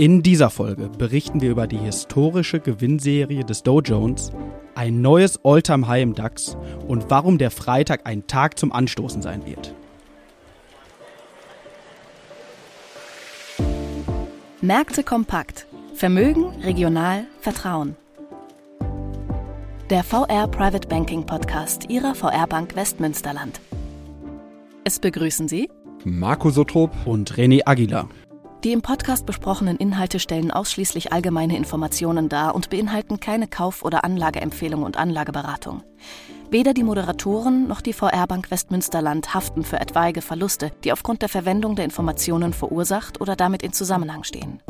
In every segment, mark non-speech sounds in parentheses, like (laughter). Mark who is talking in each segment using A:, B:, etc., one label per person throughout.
A: In dieser Folge berichten wir über die historische Gewinnserie des Dow Jones, ein neues All-Time-High im DAX und warum der Freitag ein Tag zum Anstoßen sein wird.
B: Märkte kompakt. Vermögen, regional, Vertrauen. Der VR Private Banking Podcast Ihrer VR Bank Westmünsterland. Es begrüßen Sie
C: Marco Sotrop
A: und René Aguilar.
B: Die im Podcast besprochenen Inhalte stellen ausschließlich allgemeine Informationen dar und beinhalten keine Kauf- oder Anlageempfehlung und Anlageberatung. Weder die Moderatoren noch die VR Bank Westmünsterland haften für etwaige Verluste, die aufgrund der Verwendung der Informationen verursacht oder damit in Zusammenhang stehen.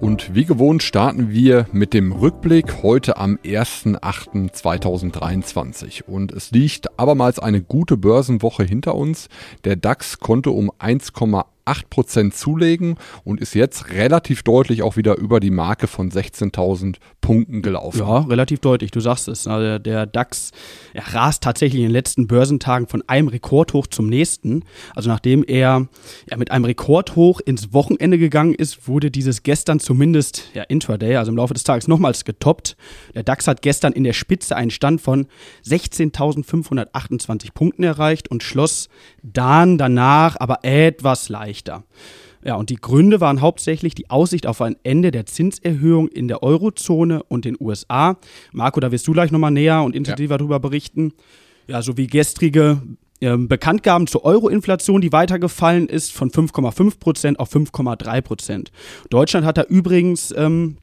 C: Und wie gewohnt starten wir mit dem Rückblick heute am 1.8.2023. Und es liegt abermals eine gute Börsenwoche hinter uns. Der DAX konnte um 1,8 8% zulegen und ist jetzt relativ deutlich auch wieder über die Marke von 16.000 Punkten gelaufen.
A: Ja, relativ deutlich, du sagst es. Also der DAX er rast tatsächlich in den letzten Börsentagen von einem Rekordhoch zum nächsten. Also nachdem er ja, mit einem Rekordhoch ins Wochenende gegangen ist, wurde dieses gestern zumindest ja, intraday, also im Laufe des Tages, nochmals getoppt. Der DAX hat gestern in der Spitze einen Stand von 16.528 Punkten erreicht und schloss dann danach aber etwas leicht schlechter. Ja, und die Gründe waren hauptsächlich die Aussicht auf ein Ende der Zinserhöhung in der Eurozone und den USA. Marco, da wirst du gleich nochmal näher und intensiver ja. darüber berichten. Ja, sowie gestrige äh, Bekanntgaben zur Euro-Inflation, die weitergefallen ist von 5,5 Prozent auf 5,3 Prozent. Deutschland hat da übrigens ähm,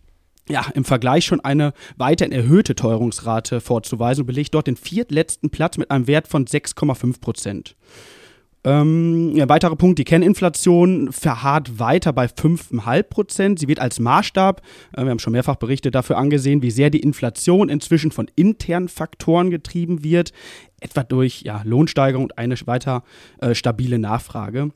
A: ja, im Vergleich schon eine weiterhin erhöhte Teuerungsrate vorzuweisen und belegt dort den viertletzten Platz mit einem Wert von 6,5 Prozent. Ähm, ja, weiterer Punkt, die Kerninflation verharrt weiter bei 5,5 Prozent. Sie wird als Maßstab, äh, wir haben schon mehrfach Berichte dafür angesehen, wie sehr die Inflation inzwischen von internen Faktoren getrieben wird, etwa durch ja, Lohnsteigerung und eine weiter äh, stabile Nachfrage.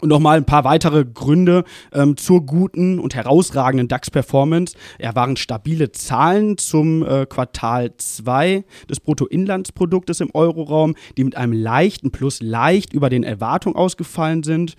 A: Und nochmal ein paar weitere Gründe ähm, zur guten und herausragenden DAX-Performance. Er waren stabile Zahlen zum äh, Quartal 2 des Bruttoinlandsproduktes im Euroraum, die mit einem leichten Plus leicht über den Erwartungen ausgefallen sind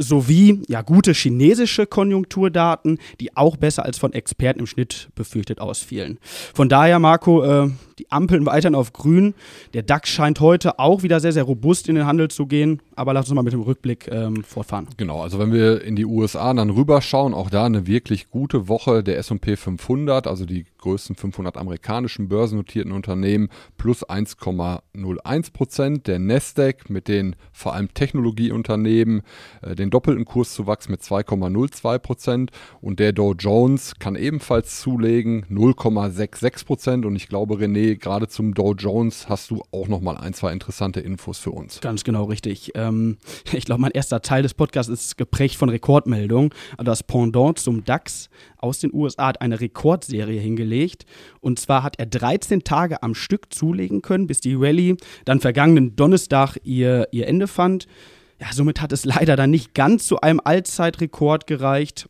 A: sowie ja, gute chinesische Konjunkturdaten, die auch besser als von Experten im Schnitt befürchtet ausfielen. Von daher, Marco, äh, die Ampeln weiterhin auf grün. Der DAX scheint heute auch wieder sehr, sehr robust in den Handel zu gehen. Aber lass uns mal mit dem Rückblick ähm, fortfahren.
C: Genau, also wenn wir in die USA dann rüberschauen, auch da eine wirklich gute Woche der S&P 500, also die größten 500 amerikanischen börsennotierten Unternehmen, plus 1,01 Prozent. Der Nasdaq mit den vor allem Technologieunternehmen, äh, den doppelten Kurszuwachs mit 2,02 Prozent. Und der Dow Jones kann ebenfalls zulegen, 0,66 Prozent. Und ich glaube, René, gerade zum Dow Jones hast du auch noch mal ein, zwei interessante Infos für uns.
A: Ganz genau richtig. Ähm, (laughs) ich glaube, mein erster Teil des Podcasts ist geprägt von Rekordmeldungen. Das Pendant zum DAX aus den USA hat eine Rekordserie hingelegt. Und zwar hat er 13 Tage am Stück zulegen können, bis die Rallye dann vergangenen Donnerstag ihr, ihr Ende fand. Ja, somit hat es leider dann nicht ganz zu einem Allzeitrekord gereicht.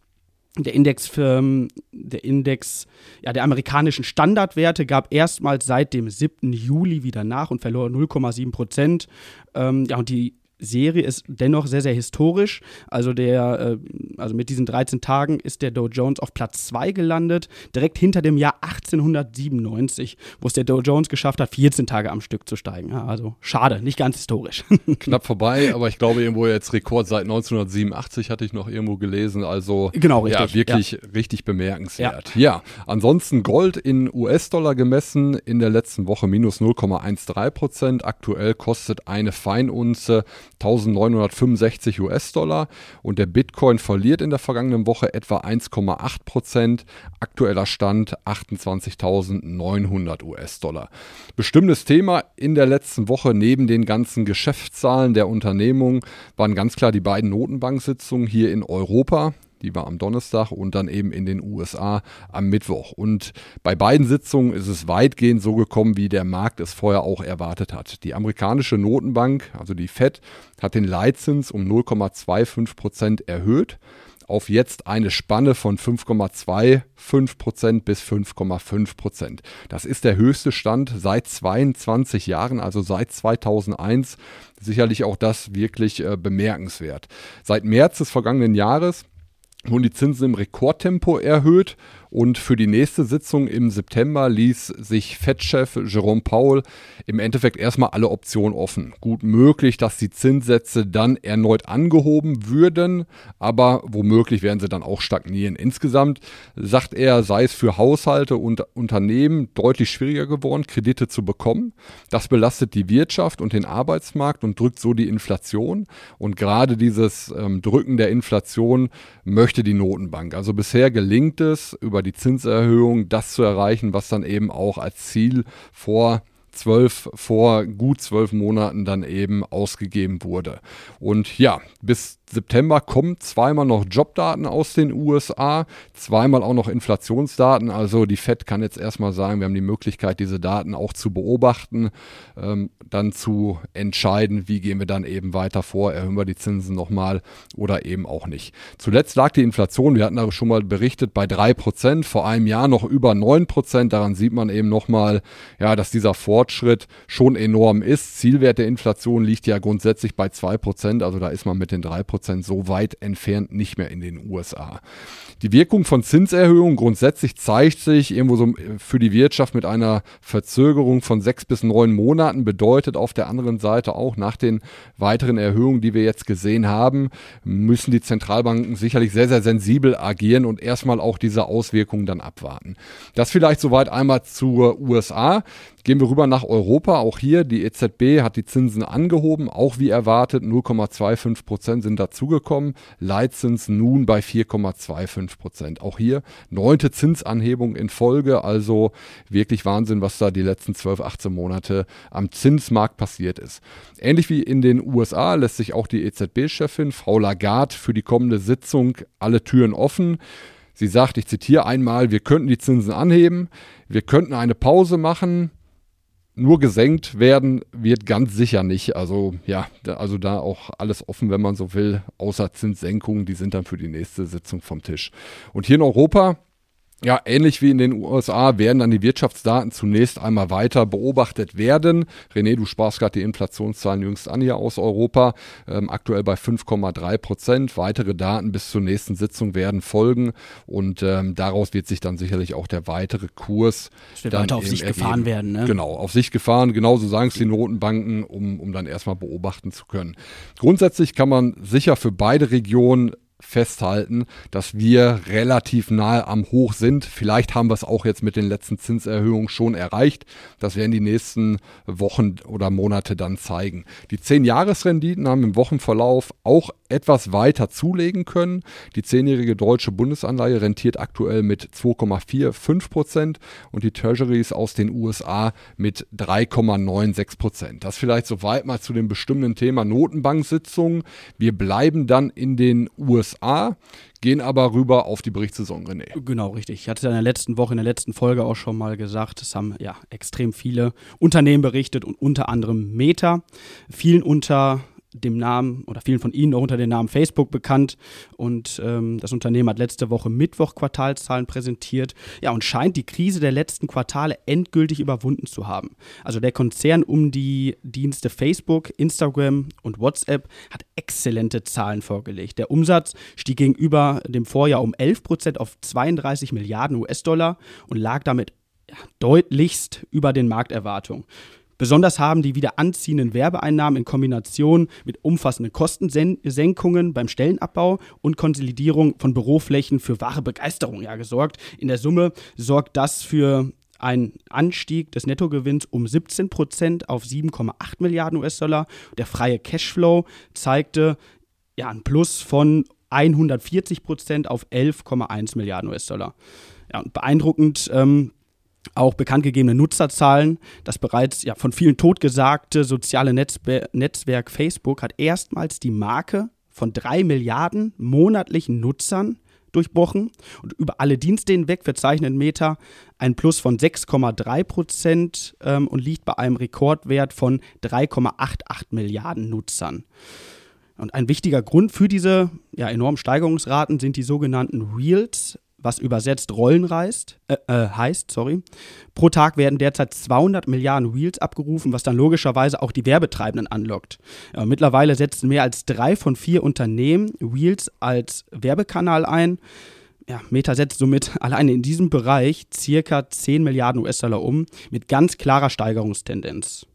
A: Der Index, für, der Index ja, der amerikanischen Standardwerte gab erstmals seit dem 7. Juli wieder nach und verlor 0,7 Prozent. Ähm, ja, und die Serie ist dennoch sehr, sehr historisch. Also, der, äh, also mit diesen 13 Tagen ist der Dow Jones auf Platz 2 gelandet, direkt hinter dem Jahr 1897, wo es der Dow Jones geschafft hat, 14 Tage am Stück zu steigen. Also schade, nicht ganz historisch. (laughs)
C: Knapp vorbei, aber ich glaube irgendwo jetzt Rekord seit 1987 hatte ich noch irgendwo gelesen. Also
A: genau, richtig.
C: Ja, wirklich ja. richtig bemerkenswert. Ja. ja, ansonsten Gold in US-Dollar gemessen in der letzten Woche minus 0,13 Prozent. Aktuell kostet eine Feinunze 1965 US-Dollar und der Bitcoin verliert in der vergangenen Woche etwa 1,8 Prozent. Aktueller Stand 28.900 US-Dollar. Bestimmtes Thema in der letzten Woche neben den ganzen Geschäftszahlen der Unternehmung waren ganz klar die beiden Notenbanksitzungen hier in Europa. Die war am Donnerstag und dann eben in den USA am Mittwoch. Und bei beiden Sitzungen ist es weitgehend so gekommen, wie der Markt es vorher auch erwartet hat. Die amerikanische Notenbank, also die Fed, hat den Leitzins um 0,25 Prozent erhöht auf jetzt eine Spanne von 5,25% bis 5,5%. Das ist der höchste Stand seit 22 Jahren, also seit 2001. Sicherlich auch das wirklich äh, bemerkenswert. Seit März des vergangenen Jahres wurden die Zinsen im Rekordtempo erhöht und für die nächste Sitzung im September ließ sich Fed-Chef Jerome Powell im Endeffekt erstmal alle Optionen offen. Gut möglich, dass die Zinssätze dann erneut angehoben würden, aber womöglich werden sie dann auch stagnieren. Insgesamt sagt er, sei es für Haushalte und Unternehmen deutlich schwieriger geworden, Kredite zu bekommen. Das belastet die Wirtschaft und den Arbeitsmarkt und drückt so die Inflation. Und gerade dieses ähm, Drücken der Inflation möchte die Notenbank. Also bisher gelingt es über über die Zinserhöhung das zu erreichen, was dann eben auch als Ziel vor zwölf, vor gut zwölf Monaten dann eben ausgegeben wurde. Und ja, bis September kommen zweimal noch Jobdaten aus den USA, zweimal auch noch Inflationsdaten. Also die Fed kann jetzt erstmal sagen, wir haben die Möglichkeit, diese Daten auch zu beobachten, ähm, dann zu entscheiden, wie gehen wir dann eben weiter vor, erhöhen wir die Zinsen nochmal oder eben auch nicht. Zuletzt lag die Inflation, wir hatten da schon mal berichtet, bei 3%, vor einem Jahr noch über 9%. Daran sieht man eben nochmal, ja, dass dieser Fortschritt schon enorm ist. Zielwert der Inflation liegt ja grundsätzlich bei 2%, also da ist man mit den 3% Prozent so weit entfernt nicht mehr in den USA. Die Wirkung von Zinserhöhungen grundsätzlich zeigt sich irgendwo so äh, für die Wirtschaft mit einer Verzögerung von sechs bis neun Monaten, bedeutet auf der anderen Seite auch nach den weiteren Erhöhungen, die wir jetzt gesehen haben, müssen die Zentralbanken sicherlich sehr, sehr sensibel agieren und erstmal auch diese Auswirkungen dann abwarten. Das vielleicht soweit einmal zur USA. Gehen wir rüber nach Europa. Auch hier, die EZB hat die Zinsen angehoben, auch wie erwartet. 0,25 Prozent sind dazugekommen. Leitzins nun bei 4,25 Prozent. Auch hier neunte Zinsanhebung in Folge. Also wirklich Wahnsinn, was da die letzten 12, 18 Monate am Zinsmarkt passiert ist. Ähnlich wie in den USA lässt sich auch die EZB-Chefin Frau Lagarde für die kommende Sitzung alle Türen offen. Sie sagt, ich zitiere einmal, wir könnten die Zinsen anheben, wir könnten eine Pause machen, nur gesenkt werden wird ganz sicher nicht. Also ja, also da auch alles offen, wenn man so will, außer Zinssenkungen, die sind dann für die nächste Sitzung vom Tisch. Und hier in Europa ja, ähnlich wie in den USA werden dann die Wirtschaftsdaten zunächst einmal weiter beobachtet werden. René, du sprachst gerade die Inflationszahlen jüngst an hier aus Europa, ähm, aktuell bei 5,3 Prozent. Weitere Daten bis zur nächsten Sitzung werden folgen und ähm, daraus wird sich dann sicherlich auch der weitere Kurs
A: das wird dann weiter auf sich ergeben. gefahren werden. Ne?
C: Genau, auf sich gefahren. Genauso sagen es die Notenbanken, um, um dann erstmal beobachten zu können. Grundsätzlich kann man sicher für beide Regionen festhalten, dass wir relativ nahe am Hoch sind. Vielleicht haben wir es auch jetzt mit den letzten Zinserhöhungen schon erreicht. Das werden die nächsten Wochen oder Monate dann zeigen. Die 10-Jahres-Renditen haben im Wochenverlauf auch etwas weiter zulegen können. Die zehnjährige deutsche Bundesanleihe rentiert aktuell mit 2,45 Prozent und die Treasuries aus den USA mit 3,96 Prozent. Das vielleicht soweit mal zu dem bestimmten Thema Notenbanksitzungen. Wir bleiben dann in den USA gehen aber rüber auf die Berichtssaison, René.
A: Genau, richtig. Ich hatte in der letzten Woche, in der letzten Folge auch schon mal gesagt, es haben ja extrem viele Unternehmen berichtet und unter anderem Meta. Vielen unter dem Namen oder vielen von Ihnen auch unter dem Namen Facebook bekannt. Und ähm, das Unternehmen hat letzte Woche Mittwoch Quartalszahlen präsentiert. Ja, und scheint die Krise der letzten Quartale endgültig überwunden zu haben. Also der Konzern um die Dienste Facebook, Instagram und WhatsApp hat exzellente Zahlen vorgelegt. Der Umsatz stieg gegenüber dem Vorjahr um 11 Prozent auf 32 Milliarden US-Dollar und lag damit deutlichst über den Markterwartungen. Besonders haben die wieder anziehenden Werbeeinnahmen in Kombination mit umfassenden Kostensenkungen beim Stellenabbau und Konsolidierung von Büroflächen für wahre Begeisterung ja, gesorgt. In der Summe sorgt das für einen Anstieg des Nettogewinns um 17 Prozent auf 7,8 Milliarden US-Dollar. Der freie Cashflow zeigte ja, ein Plus von 140 Prozent auf 11,1 Milliarden US-Dollar. Ja, beeindruckend ähm, auch bekanntgegebene Nutzerzahlen. Das bereits ja, von vielen totgesagte soziale Netzbe Netzwerk Facebook hat erstmals die Marke von drei Milliarden monatlichen Nutzern durchbrochen. Und über alle Dienste hinweg verzeichnet Meta ein Plus von 6,3 Prozent ähm, und liegt bei einem Rekordwert von 3,88 Milliarden Nutzern. Und ein wichtiger Grund für diese ja, enormen Steigerungsraten sind die sogenannten Reels, was übersetzt Rollen reißt, äh, äh, heißt. Sorry. Pro Tag werden derzeit 200 Milliarden Wheels abgerufen, was dann logischerweise auch die Werbetreibenden anlockt. Ja, mittlerweile setzen mehr als drei von vier Unternehmen Wheels als Werbekanal ein. Ja, Meta setzt somit (laughs) alleine in diesem Bereich circa 10 Milliarden US-Dollar um, mit ganz klarer Steigerungstendenz.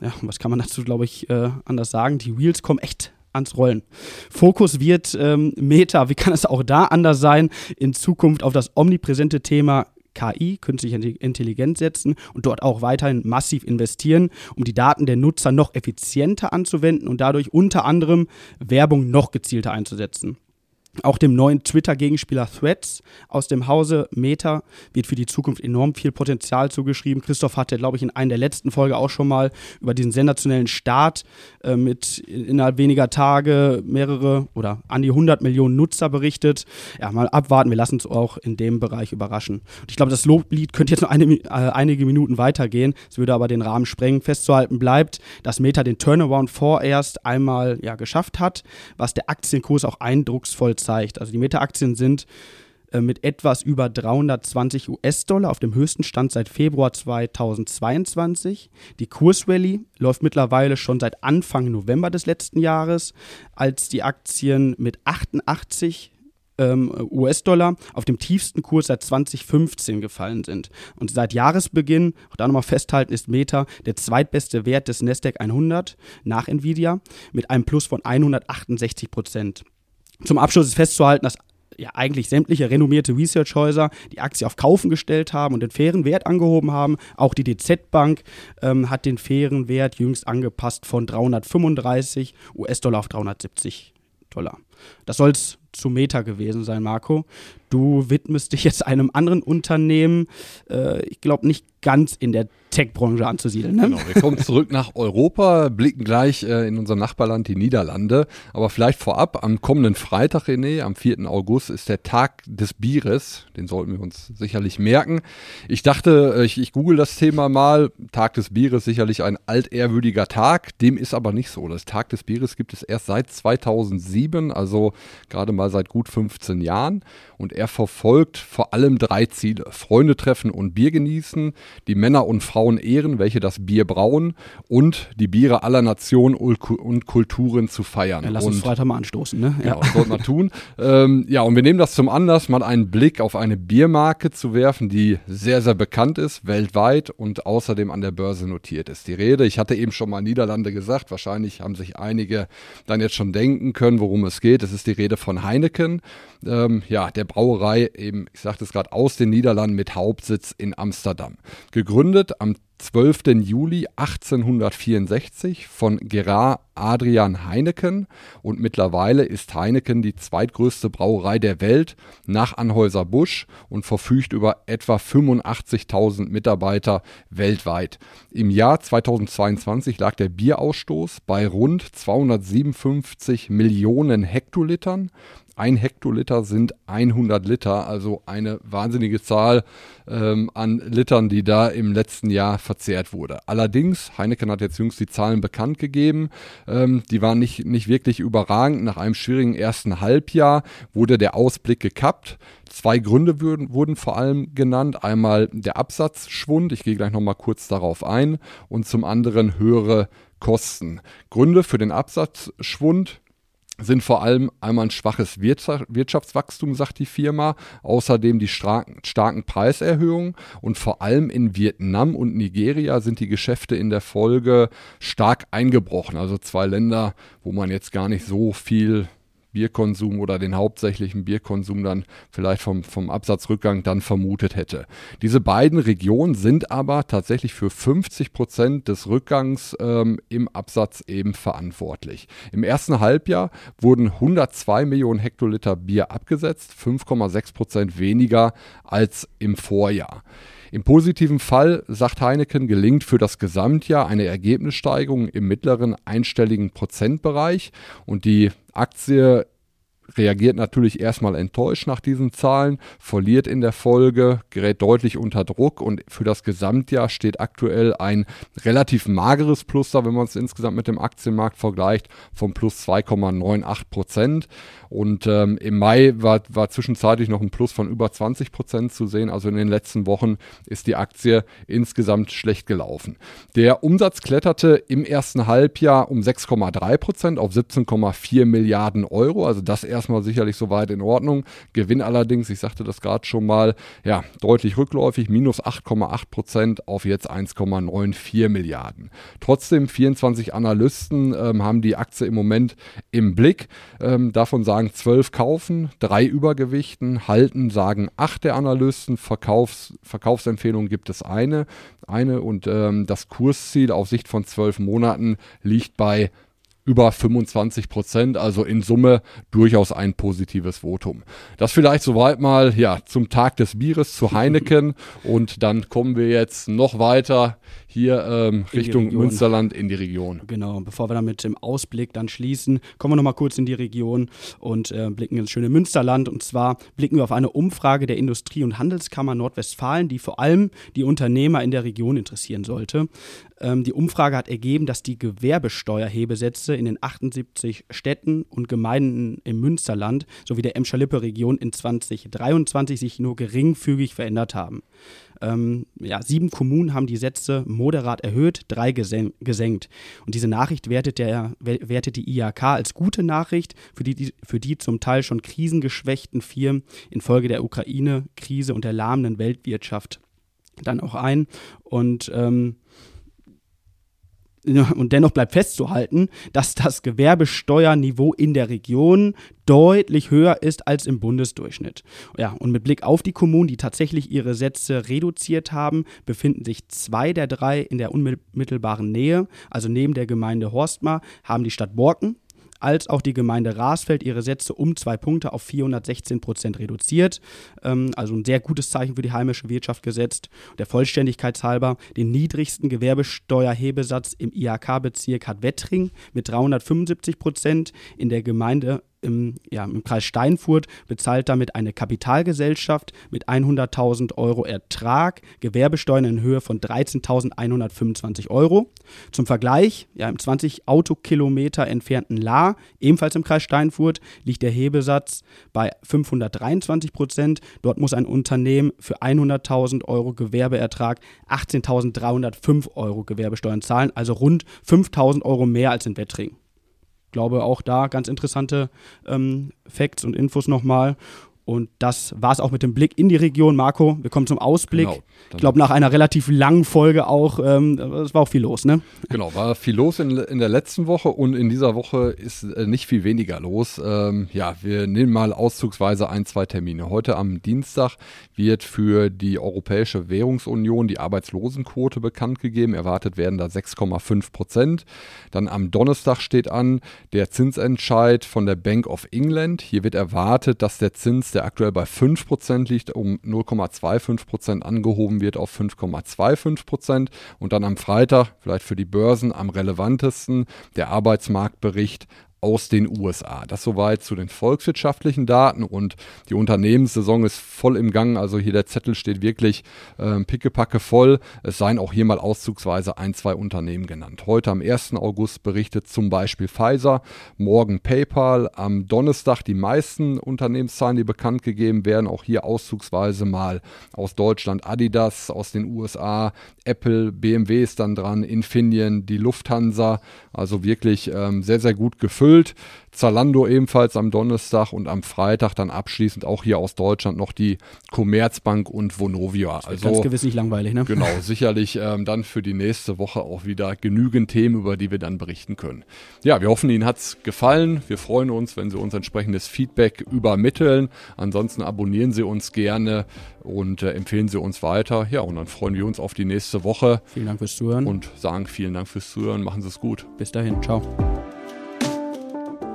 A: Ja, was kann man dazu, glaube ich, äh, anders sagen? Die Wheels kommen echt ans Rollen. Fokus wird ähm, Meta, wie kann es auch da anders sein, in Zukunft auf das omnipräsente Thema KI, künstliche Intelligenz setzen und dort auch weiterhin massiv investieren, um die Daten der Nutzer noch effizienter anzuwenden und dadurch unter anderem Werbung noch gezielter einzusetzen. Auch dem neuen Twitter-Gegenspieler Threads aus dem Hause Meta wird für die Zukunft enorm viel Potenzial zugeschrieben. Christoph hatte, glaube ich, in einer der letzten Folgen auch schon mal über diesen sensationellen Start äh, mit innerhalb weniger Tage mehrere oder an die 100 Millionen Nutzer berichtet. Ja, mal abwarten. Wir lassen uns auch in dem Bereich überraschen. Und ich glaube, das Loblied könnte jetzt noch eine, äh, einige Minuten weitergehen. Es würde aber den Rahmen sprengen. Festzuhalten bleibt, dass Meta den Turnaround vorerst einmal ja, geschafft hat, was der Aktienkurs auch eindrucksvoll zeigt. Also die Meta-Aktien sind äh, mit etwas über 320 US-Dollar auf dem höchsten Stand seit Februar 2022. Die Kursrallye läuft mittlerweile schon seit Anfang November des letzten Jahres, als die Aktien mit 88 ähm, US-Dollar auf dem tiefsten Kurs seit 2015 gefallen sind. Und seit Jahresbeginn, auch da nochmal festhalten, ist Meta der zweitbeste Wert des Nasdaq 100 nach Nvidia mit einem Plus von 168 Prozent. Zum Abschluss ist festzuhalten, dass ja eigentlich sämtliche renommierte Research-Häuser die Aktie auf Kaufen gestellt haben und den fairen Wert angehoben haben. Auch die DZ Bank ähm, hat den fairen Wert jüngst angepasst von 335 US-Dollar auf 370 Dollar. Das soll es zu Meta gewesen sein, Marco. Du widmest dich jetzt einem anderen Unternehmen, äh, ich glaube nicht ganz in der Tech-Branche anzusiedeln. Ne?
C: Genau, wir kommen zurück nach Europa, blicken gleich äh, in unser Nachbarland, die Niederlande. Aber vielleicht vorab, am kommenden Freitag, René, am 4. August, ist der Tag des Bieres. Den sollten wir uns sicherlich merken. Ich dachte, äh, ich, ich google das Thema mal. Tag des Bieres, sicherlich ein altehrwürdiger Tag. Dem ist aber nicht so. Das Tag des Bieres gibt es erst seit 2007, also gerade mal seit gut 15 Jahren. Und er verfolgt vor allem drei Ziele. Freunde treffen und Bier genießen, die Männer und Frauen ehren, welche das Bier brauen und die Biere aller Nationen und Kulturen zu feiern.
A: Ja, lass uns Freitag mal anstoßen, ne?
C: Ja, das sollte man tun. ähm, ja, und wir nehmen das zum Anlass, mal einen Blick auf eine Biermarke zu werfen, die sehr, sehr bekannt ist, weltweit und außerdem an der Börse notiert ist. Die Rede, ich hatte eben schon mal Niederlande gesagt, wahrscheinlich haben sich einige dann jetzt schon denken können, worum es geht. Es ist die Rede von Heineken ähm, ja, der Brauerei eben, ich sagte es gerade, aus den Niederlanden mit Hauptsitz in Amsterdam. Gegründet am 12. Juli 1864 von Gerard Adrian Heineken und mittlerweile ist Heineken die zweitgrößte Brauerei der Welt nach Anhäuser Busch und verfügt über etwa 85.000 Mitarbeiter weltweit. Im Jahr 2022 lag der Bierausstoß bei rund 257 Millionen Hektolitern ein Hektoliter sind 100 Liter, also eine wahnsinnige Zahl ähm, an Litern, die da im letzten Jahr verzehrt wurde. Allerdings, Heineken hat jetzt jüngst die Zahlen bekannt gegeben, ähm, die waren nicht, nicht wirklich überragend. Nach einem schwierigen ersten Halbjahr wurde der Ausblick gekappt. Zwei Gründe wurden, wurden vor allem genannt. Einmal der Absatzschwund, ich gehe gleich nochmal kurz darauf ein, und zum anderen höhere Kosten. Gründe für den Absatzschwund sind vor allem einmal ein schwaches Wirtschaftswachstum, sagt die Firma, außerdem die starken Preiserhöhungen und vor allem in Vietnam und Nigeria sind die Geschäfte in der Folge stark eingebrochen. Also zwei Länder, wo man jetzt gar nicht so viel Bierkonsum oder den hauptsächlichen Bierkonsum dann vielleicht vom, vom Absatzrückgang dann vermutet hätte. Diese beiden Regionen sind aber tatsächlich für 50 Prozent des Rückgangs ähm, im Absatz eben verantwortlich. Im ersten Halbjahr wurden 102 Millionen Hektoliter Bier abgesetzt, 5,6 Prozent weniger als im Vorjahr. Im positiven Fall, sagt Heineken, gelingt für das Gesamtjahr eine Ergebnissteigerung im mittleren einstelligen Prozentbereich und die Aktie reagiert natürlich erstmal enttäuscht nach diesen Zahlen, verliert in der Folge, gerät deutlich unter Druck und für das Gesamtjahr steht aktuell ein relativ mageres Plus da, wenn man es insgesamt mit dem Aktienmarkt vergleicht, von plus 2,98 Prozent. Und ähm, im Mai war, war zwischenzeitlich noch ein Plus von über 20 Prozent zu sehen. Also in den letzten Wochen ist die Aktie insgesamt schlecht gelaufen. Der Umsatz kletterte im ersten Halbjahr um 6,3 Prozent auf 17,4 Milliarden Euro. Also das erstmal sicherlich soweit in Ordnung. Gewinn allerdings, ich sagte das gerade schon mal, ja, deutlich rückläufig, minus 8,8 Prozent auf jetzt 1,94 Milliarden. Trotzdem 24 Analysten ähm, haben die Aktie im Moment im Blick. Ähm, davon sagen sagen zwölf kaufen, drei übergewichten, halten sagen acht der Analysten, Verkaufs, Verkaufsempfehlung gibt es eine, eine und ähm, das Kursziel auf Sicht von zwölf Monaten liegt bei über 25 Prozent, also in Summe durchaus ein positives Votum. Das vielleicht soweit mal ja zum Tag des Bieres zu (laughs) Heineken und dann kommen wir jetzt noch weiter hier ähm, Richtung Münsterland in die Region.
A: Genau, bevor wir dann mit dem Ausblick dann schließen, kommen wir nochmal kurz in die Region und äh, blicken ins schöne Münsterland. Und zwar blicken wir auf eine Umfrage der Industrie- und Handelskammer Nordwestfalen, die vor allem die Unternehmer in der Region interessieren sollte. Ähm, die Umfrage hat ergeben, dass die Gewerbesteuerhebesätze in den 78 Städten und Gemeinden im Münsterland sowie der Emscher-Lippe-Region in 2023 sich nur geringfügig verändert haben. Ähm, ja, sieben Kommunen haben die Sätze moderat erhöht, drei gesen gesenkt. Und diese Nachricht wertet, der, wertet die IHK als gute Nachricht für die, für die zum Teil schon krisengeschwächten Firmen infolge der Ukraine-Krise und der lahmenden Weltwirtschaft dann auch ein. Und ähm, (laughs) und dennoch bleibt festzuhalten, dass das Gewerbesteuerniveau in der Region deutlich höher ist als im Bundesdurchschnitt. Ja, und mit Blick auf die Kommunen, die tatsächlich ihre Sätze reduziert haben, befinden sich zwei der drei in der unmittelbaren Nähe. Also neben der Gemeinde Horstmar haben die Stadt Borken als auch die Gemeinde Rasfeld ihre Sätze um zwei Punkte auf 416 Prozent reduziert. Ähm, also ein sehr gutes Zeichen für die heimische Wirtschaft gesetzt. Der Vollständigkeit halber, den niedrigsten Gewerbesteuerhebesatz im IHK-Bezirk hat Wettring mit 375 Prozent. In der Gemeinde im, ja, im Kreis Steinfurt bezahlt damit eine Kapitalgesellschaft mit 100.000 Euro Ertrag Gewerbesteuern in Höhe von 13.125 Euro. Zum Vergleich, ja, im 20 Autokilometer entfernten La, ebenfalls im Kreis Steinfurt, liegt der Hebesatz bei 523 Prozent. Dort muss ein Unternehmen für 100.000 Euro Gewerbeertrag 18.305 Euro Gewerbesteuern zahlen, also rund 5.000 Euro mehr als in Wettring glaube auch da ganz interessante ähm, Facts und Infos nochmal. Und das war es auch mit dem Blick in die Region. Marco, wir kommen zum Ausblick. Genau, ich glaube, nach einer relativ langen Folge auch, ähm, es war auch viel los, ne?
C: Genau, war viel los in, in der letzten Woche und in dieser Woche ist äh, nicht viel weniger los. Ähm, ja, wir nehmen mal auszugsweise ein, zwei Termine. Heute am Dienstag wird für die Europäische Währungsunion die Arbeitslosenquote bekannt gegeben. Erwartet werden da 6,5 Prozent. Dann am Donnerstag steht an der Zinsentscheid von der Bank of England. Hier wird erwartet, dass der Zins der aktuell bei 5% liegt, um 0,25% angehoben wird auf 5,25%. Und dann am Freitag, vielleicht für die Börsen am relevantesten, der Arbeitsmarktbericht aus den USA. Das soweit zu den volkswirtschaftlichen Daten und die Unternehmenssaison ist voll im Gang. Also hier der Zettel steht wirklich äh, pickepacke voll. Es seien auch hier mal auszugsweise ein, zwei Unternehmen genannt. Heute am 1. August berichtet zum Beispiel Pfizer, morgen PayPal, am Donnerstag die meisten Unternehmenszahlen, die bekannt gegeben werden. Auch hier auszugsweise mal aus Deutschland Adidas, aus den USA, Apple, BMW ist dann dran, Infineon, die Lufthansa. Also wirklich ähm, sehr, sehr gut gefüllt gefüllt. Zalando ebenfalls am Donnerstag und am Freitag dann abschließend auch hier aus Deutschland noch die Commerzbank und Vonovia.
A: Also ganz gewiss nicht langweilig, ne?
C: Genau, (laughs) sicherlich ähm, dann für die nächste Woche auch wieder genügend Themen, über die wir dann berichten können. Ja, wir hoffen, Ihnen hat es gefallen. Wir freuen uns, wenn Sie uns entsprechendes Feedback übermitteln. Ansonsten abonnieren Sie uns gerne und äh, empfehlen Sie uns weiter. Ja, und dann freuen wir uns auf die nächste Woche.
A: Vielen Dank fürs Zuhören.
C: Und sagen vielen Dank fürs Zuhören. Machen Sie es gut.
A: Bis dahin. Ciao.